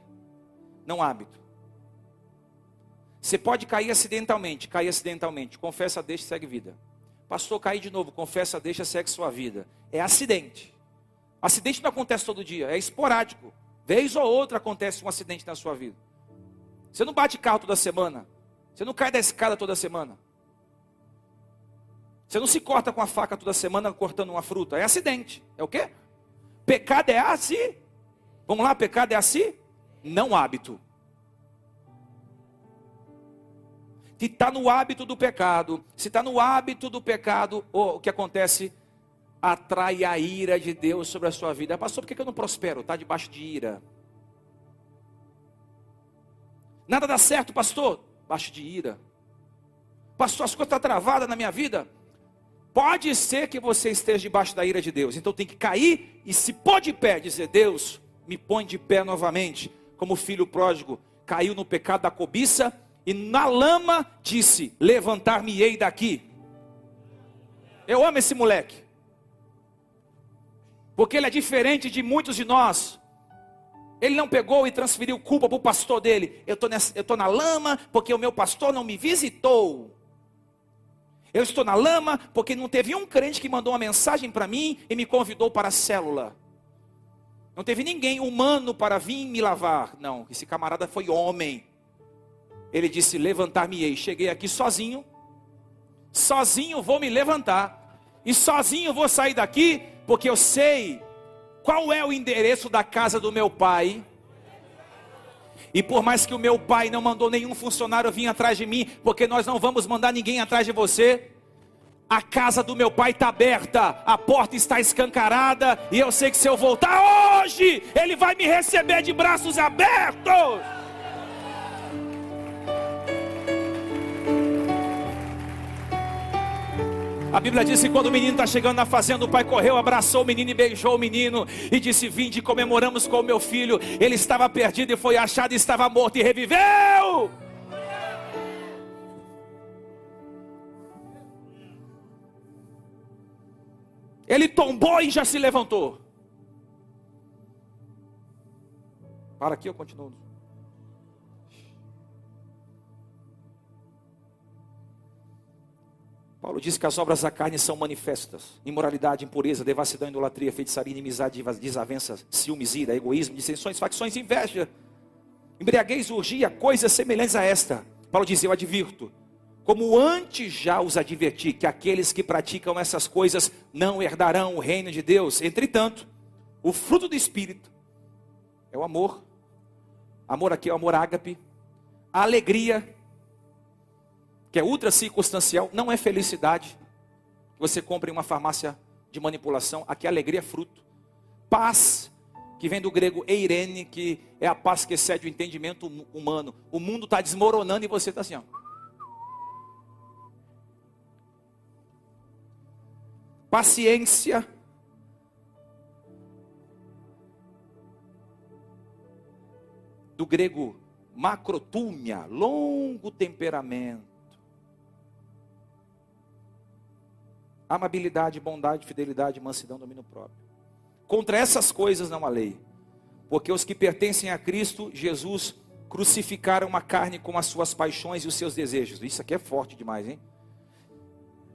não hábito. Você pode cair acidentalmente, cair acidentalmente, confessa, deixa, segue vida. Pastor, cair de novo, confessa, deixa, segue sua vida. É acidente. Acidente não acontece todo dia, é esporádico. Vez ou outra acontece um acidente na sua vida. Você não bate carro toda semana. Você não cai da escada toda semana. Você não se corta com a faca toda semana cortando uma fruta. É acidente. É o quê? Pecado é assim. Vamos lá, pecado é assim? Não hábito. Se está no hábito do pecado, se está no hábito do pecado, o que acontece? Atrai a ira de Deus sobre a sua vida. Pastor, por que eu não prospero? Está debaixo de ira. Nada dá certo, pastor baixo de ira. Pastor, as coisas estão travadas na minha vida. Pode ser que você esteja debaixo da ira de Deus, então tem que cair e se pôr de pé, dizer: Deus, me põe de pé novamente, como o filho pródigo caiu no pecado da cobiça e na lama disse: Levantar-me-ei daqui. Eu amo esse moleque, porque ele é diferente de muitos de nós. Ele não pegou e transferiu culpa para o pastor dele. Eu estou na lama porque o meu pastor não me visitou. Eu estou na lama porque não teve um crente que mandou uma mensagem para mim e me convidou para a célula. Não teve ninguém humano para vir me lavar. Não, esse camarada foi homem. Ele disse: Levantar-me-ei. Cheguei aqui sozinho. Sozinho vou me levantar. E sozinho vou sair daqui, porque eu sei qual é o endereço da casa do meu pai. E por mais que o meu pai não mandou nenhum funcionário vir atrás de mim, porque nós não vamos mandar ninguém atrás de você. A casa do meu pai está aberta, a porta está escancarada, e eu sei que se eu voltar hoje, ele vai me receber de braços abertos. A Bíblia diz que quando o menino está chegando na fazenda, o pai correu, abraçou o menino e beijou o menino e disse: Vinde, comemoramos com o meu filho. Ele estava perdido e foi achado, estava morto e reviveu. Ele tombou e já se levantou. Para aqui, eu continuo. Paulo diz que as obras da carne são manifestas: imoralidade, impureza, devassidão, idolatria, feitiçaria, inimizade, desavença, ciúmes, ira, egoísmo, dissensões, facções, inveja, embriaguez, urgia, coisas semelhantes a esta. Paulo diz: Eu advirto, como antes já os adverti, que aqueles que praticam essas coisas não herdarão o reino de Deus. Entretanto, o fruto do Espírito é o amor, amor aqui é o amor ágape, a alegria, que é ultra circunstancial, não é felicidade. Você compra em uma farmácia de manipulação, aqui alegria é fruto. Paz, que vem do grego eirene, que é a paz que excede o entendimento humano. O mundo está desmoronando e você está assim, ó. Paciência. Do grego macrotúmia, longo temperamento. Amabilidade, bondade, fidelidade, mansidão, domínio próprio. Contra essas coisas não há lei, porque os que pertencem a Cristo Jesus crucificaram a carne com as suas paixões e os seus desejos. Isso aqui é forte demais, hein?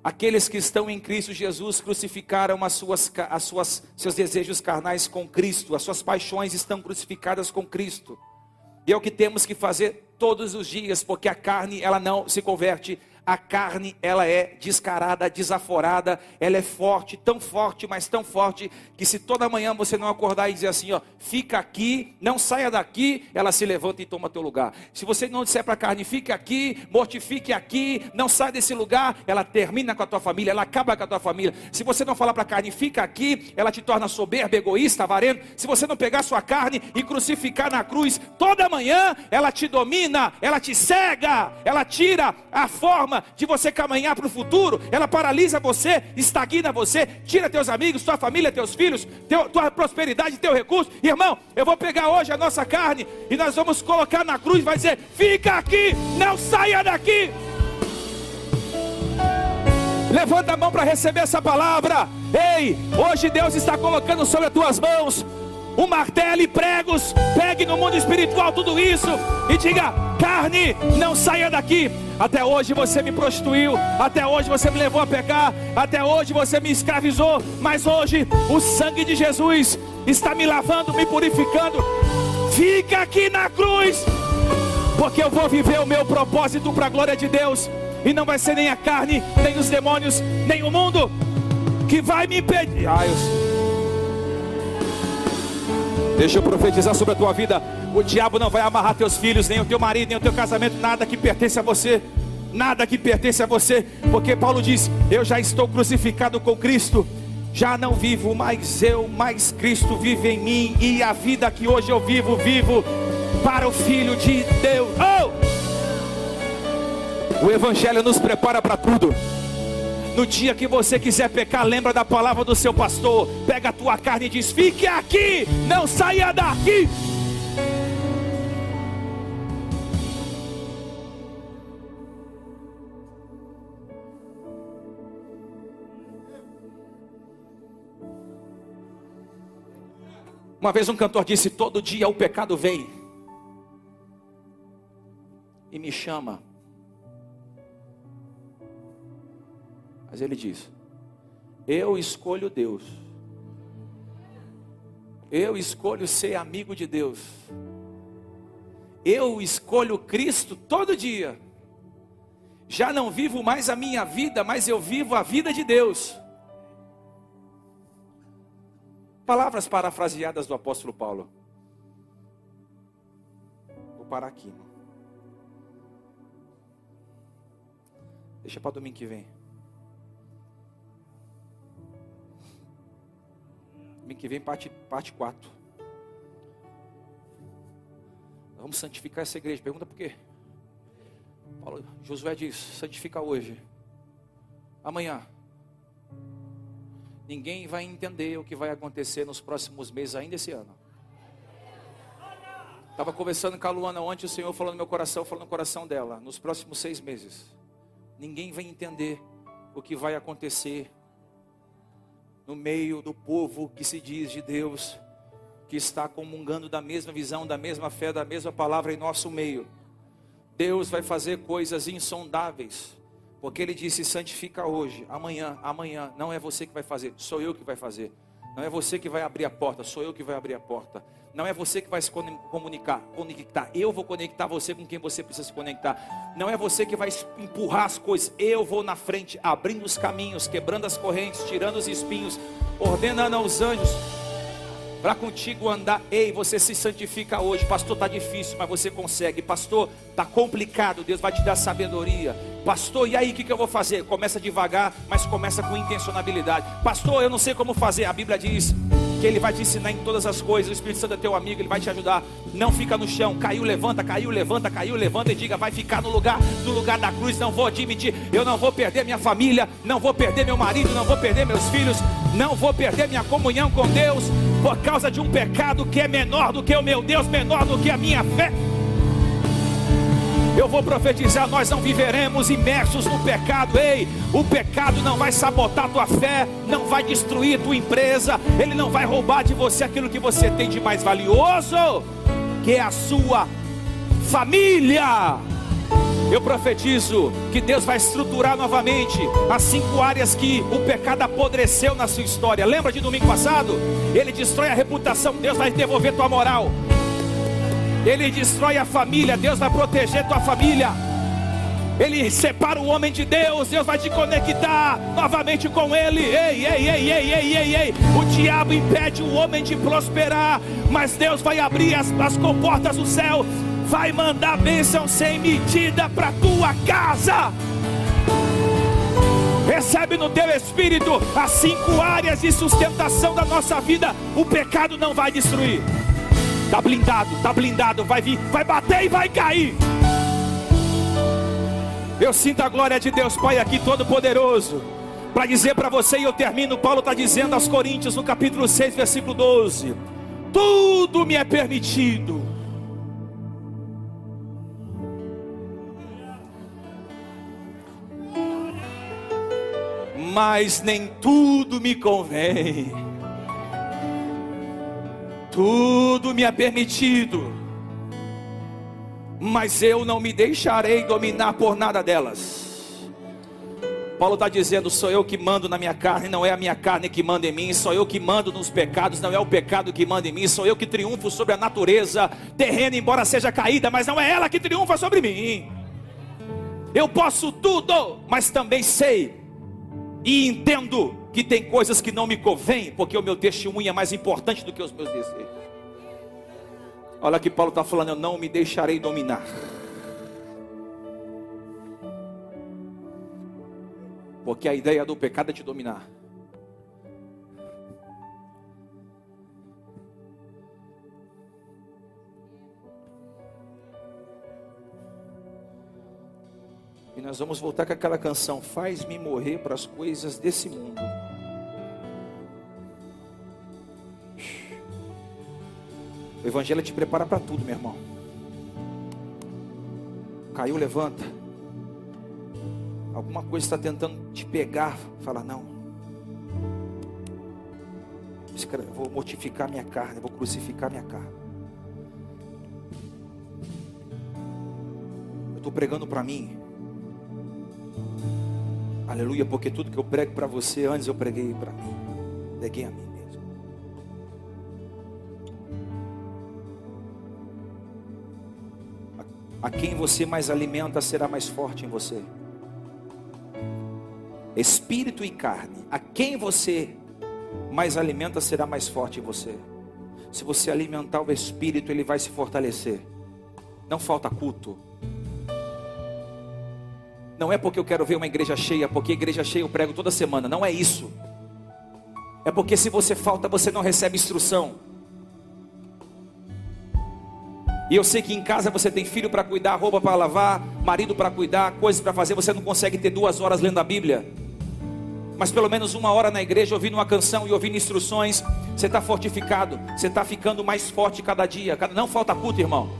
Aqueles que estão em Cristo Jesus crucificaram as suas, as suas, seus desejos carnais com Cristo, as suas paixões estão crucificadas com Cristo. E é o que temos que fazer todos os dias, porque a carne ela não se converte a carne ela é descarada, desaforada, ela é forte, tão forte, mas tão forte, que se toda manhã você não acordar e dizer assim, ó, fica aqui, não saia daqui, ela se levanta e toma teu lugar. Se você não disser para a carne, fique aqui, mortifique aqui, não saia desse lugar, ela termina com a tua família, ela acaba com a tua família. Se você não falar para a carne, fica aqui, ela te torna soberba, egoísta, avarento. Se você não pegar sua carne e crucificar na cruz, toda manhã ela te domina, ela te cega, ela tira a forma de você caminhar para o futuro, ela paralisa você, estagna você, tira teus amigos, tua família, teus filhos, teu, tua prosperidade, teu recurso. Irmão, eu vou pegar hoje a nossa carne e nós vamos colocar na cruz, vai dizer: fica aqui, não saia daqui. Levanta a mão para receber essa palavra. Ei, hoje Deus está colocando sobre as tuas mãos um martelo e pregos. Pegue no mundo espiritual tudo isso e diga: carne, não saia daqui. Até hoje você me prostituiu, até hoje você me levou a pecar, até hoje você me escravizou, mas hoje o sangue de Jesus está me lavando, me purificando. Fica aqui na cruz, porque eu vou viver o meu propósito para a glória de Deus, e não vai ser nem a carne, nem os demônios, nem o mundo que vai me impedir. Eu... Deixa eu profetizar sobre a tua vida. O diabo não vai amarrar teus filhos, nem o teu marido, nem o teu casamento, nada que pertence a você. Nada que pertence a você, porque Paulo diz: Eu já estou crucificado com Cristo, já não vivo mais eu, mas Cristo vive em mim, e a vida que hoje eu vivo, vivo para o Filho de Deus. Oh! O Evangelho nos prepara para tudo No dia que você quiser pecar, lembra da palavra do seu pastor. Pega a tua carne e diz: Fique aqui, não saia daqui. Uma vez um cantor disse: Todo dia o pecado vem e me chama. Mas ele diz: Eu escolho Deus. Eu escolho ser amigo de Deus. Eu escolho Cristo todo dia. Já não vivo mais a minha vida, mas eu vivo a vida de Deus. Palavras parafraseadas do apóstolo Paulo. Vou parar aqui. Deixa para domingo que vem. Que vem, parte, parte 4. Vamos santificar essa igreja. Pergunta por quê? Paulo, Josué diz: santifica hoje. Amanhã ninguém vai entender o que vai acontecer nos próximos meses, ainda esse ano. Estava conversando com a Luana ontem, o Senhor falou no meu coração, falando no coração dela, nos próximos seis meses. Ninguém vai entender o que vai acontecer no meio do povo que se diz de Deus, que está comungando da mesma visão, da mesma fé, da mesma palavra em nosso meio. Deus vai fazer coisas insondáveis porque ele disse: santifica hoje, amanhã, amanhã. Não é você que vai fazer, sou eu que vai fazer. Não é você que vai abrir a porta, sou eu que vai abrir a porta. Não é você que vai se comunicar, conectar. Eu vou conectar você com quem você precisa se conectar. Não é você que vai empurrar as coisas. Eu vou na frente, abrindo os caminhos, quebrando as correntes, tirando os espinhos, ordenando aos anjos para contigo andar. Ei, você se santifica hoje. Pastor, está difícil, mas você consegue. Pastor, está complicado. Deus vai te dar sabedoria. Pastor, e aí o que, que eu vou fazer? Começa devagar, mas começa com intencionalidade. Pastor, eu não sei como fazer. A Bíblia diz que Ele vai te ensinar em todas as coisas. O Espírito Santo é teu amigo, Ele vai te ajudar. Não fica no chão. Caiu, levanta, caiu, levanta, caiu, levanta e diga: vai ficar no lugar, no lugar da cruz. Não vou admitir. Eu não vou perder minha família, não vou perder meu marido, não vou perder meus filhos, não vou perder minha comunhão com Deus por causa de um pecado que é menor do que o meu Deus, menor do que a minha fé. Eu vou profetizar: nós não viveremos imersos no pecado. Ei, o pecado não vai sabotar tua fé, não vai destruir tua empresa, ele não vai roubar de você aquilo que você tem de mais valioso, que é a sua família. Eu profetizo que Deus vai estruturar novamente as cinco áreas que o pecado apodreceu na sua história. Lembra de domingo passado? Ele destrói a reputação, Deus vai devolver tua moral. Ele destrói a família, Deus vai proteger tua família. Ele separa o homem de Deus, Deus vai te conectar novamente com Ele. Ei, ei, ei, ei, ei, ei, ei. O diabo impede o homem de prosperar, mas Deus vai abrir as, as comportas do céu, vai mandar bênção sem medida para tua casa. Recebe no teu espírito as cinco áreas de sustentação da nossa vida. O pecado não vai destruir. Tá blindado, tá blindado, vai vir, vai bater e vai cair. Eu sinto a glória de Deus Pai aqui todo poderoso. Para dizer para você, e eu termino, Paulo está dizendo aos Coríntios no capítulo 6, versículo 12: Tudo me é permitido. Mas nem tudo me convém tudo me é permitido, mas eu não me deixarei dominar por nada delas. Paulo está dizendo: sou eu que mando na minha carne, não é a minha carne que manda em mim, sou eu que mando nos pecados, não é o pecado que manda em mim, sou eu que triunfo sobre a natureza terrena, embora seja caída, mas não é ela que triunfa sobre mim. Eu posso tudo, mas também sei e entendo que tem coisas que não me convêm, porque o meu testemunho é mais importante do que os meus desejos. Olha que Paulo está falando, eu não me deixarei dominar. Porque a ideia do pecado é te dominar. nós vamos voltar com aquela canção, faz-me morrer para as coisas desse mundo. O Evangelho te prepara para tudo, meu irmão. Caiu, levanta. Alguma coisa está tentando te pegar. Fala, não. Vou mortificar minha carne, vou crucificar minha carne. Eu estou pregando para mim. Aleluia, porque tudo que eu prego para você, antes eu preguei para mim. Preguei a mim. A quem você mais alimenta será mais forte em você. Espírito e carne. A quem você mais alimenta será mais forte em você. Se você alimentar o espírito, ele vai se fortalecer. Não falta culto. Não é porque eu quero ver uma igreja cheia, porque igreja cheia eu prego toda semana. Não é isso. É porque se você falta, você não recebe instrução. E eu sei que em casa você tem filho para cuidar, roupa para lavar, marido para cuidar, coisas para fazer. Você não consegue ter duas horas lendo a Bíblia. Mas pelo menos uma hora na igreja ouvindo uma canção e ouvindo instruções. Você está fortificado. Você está ficando mais forte cada dia. Não falta culto, irmão.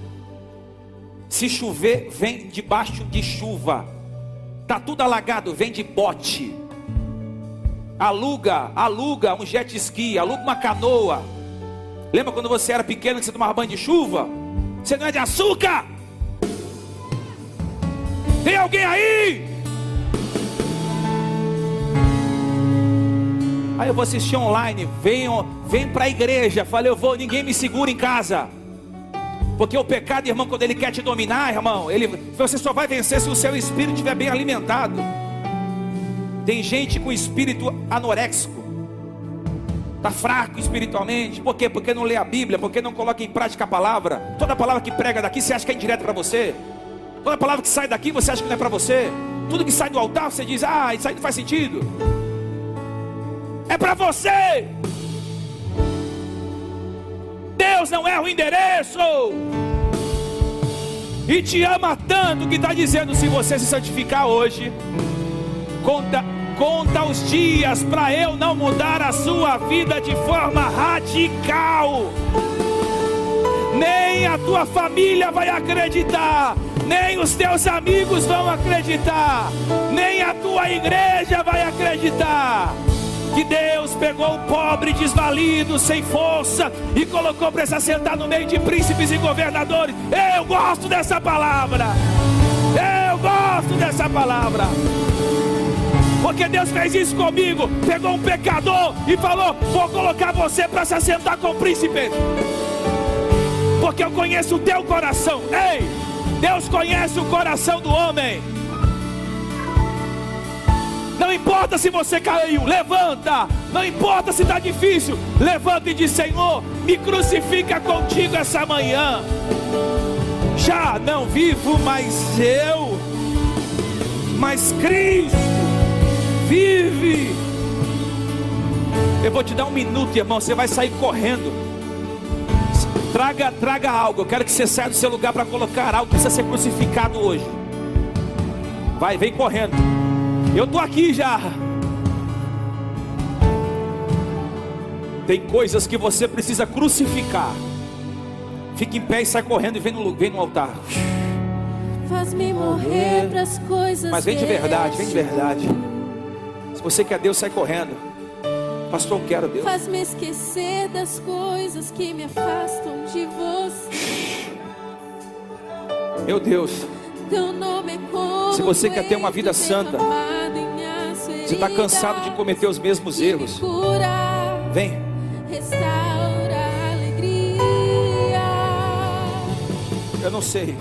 Se chover, vem debaixo de chuva. Tá tudo alagado, vem de bote. Aluga, aluga um jet ski, aluga uma canoa. Lembra quando você era pequeno que você tomava banho de chuva? Você não é de açúcar? Tem alguém aí? Aí eu vou assistir online. Vem, vem para a igreja. Falei, eu vou. Ninguém me segura em casa. Porque o pecado, irmão, quando ele quer te dominar, irmão, ele, você só vai vencer se o seu espírito estiver bem alimentado. Tem gente com espírito anoréxico. Está fraco espiritualmente. Por quê? Porque não lê a Bíblia, porque não coloca em prática a palavra. Toda palavra que prega daqui você acha que é indireta para você. Toda palavra que sai daqui você acha que não é para você. Tudo que sai do altar você diz: Ah, isso aí não faz sentido. É para você. Deus não erra o endereço. E te ama tanto que está dizendo: se você se santificar hoje, conta Conta os dias para eu não mudar a sua vida de forma radical. Nem a tua família vai acreditar, nem os teus amigos vão acreditar, nem a tua igreja vai acreditar que Deus pegou o pobre desvalido, sem força, e colocou para se assentar no meio de príncipes e governadores. Eu gosto dessa palavra. Eu gosto dessa palavra. Porque Deus fez isso comigo. Pegou um pecador e falou: Vou colocar você para se assentar com o príncipe. Porque eu conheço o teu coração. Ei, Deus conhece o coração do homem. Não importa se você caiu, levanta. Não importa se está difícil, levanta e diz: Senhor, me crucifica contigo essa manhã. Já não vivo mais eu, mas Cristo vive. Eu vou te dar um minuto, irmão. Você vai sair correndo. Traga, traga algo. Eu quero que você saia do seu lugar para colocar algo que precisa ser crucificado hoje. Vai, vem correndo. Eu estou aqui já. Tem coisas que você precisa crucificar. Fique em pé e sai correndo e vem no, vem no altar. Faz-me morrer para as coisas. Mas vem de verdade, vem de verdade. Se você quer Deus, sai correndo. Pastor, eu quero Deus. Faz-me esquecer das coisas que me afastam de você. Meu Deus. É Se você quer ter uma vida santa, você está cansado de cometer os mesmos erros. Vem. Restaura a alegria. Eu não sei.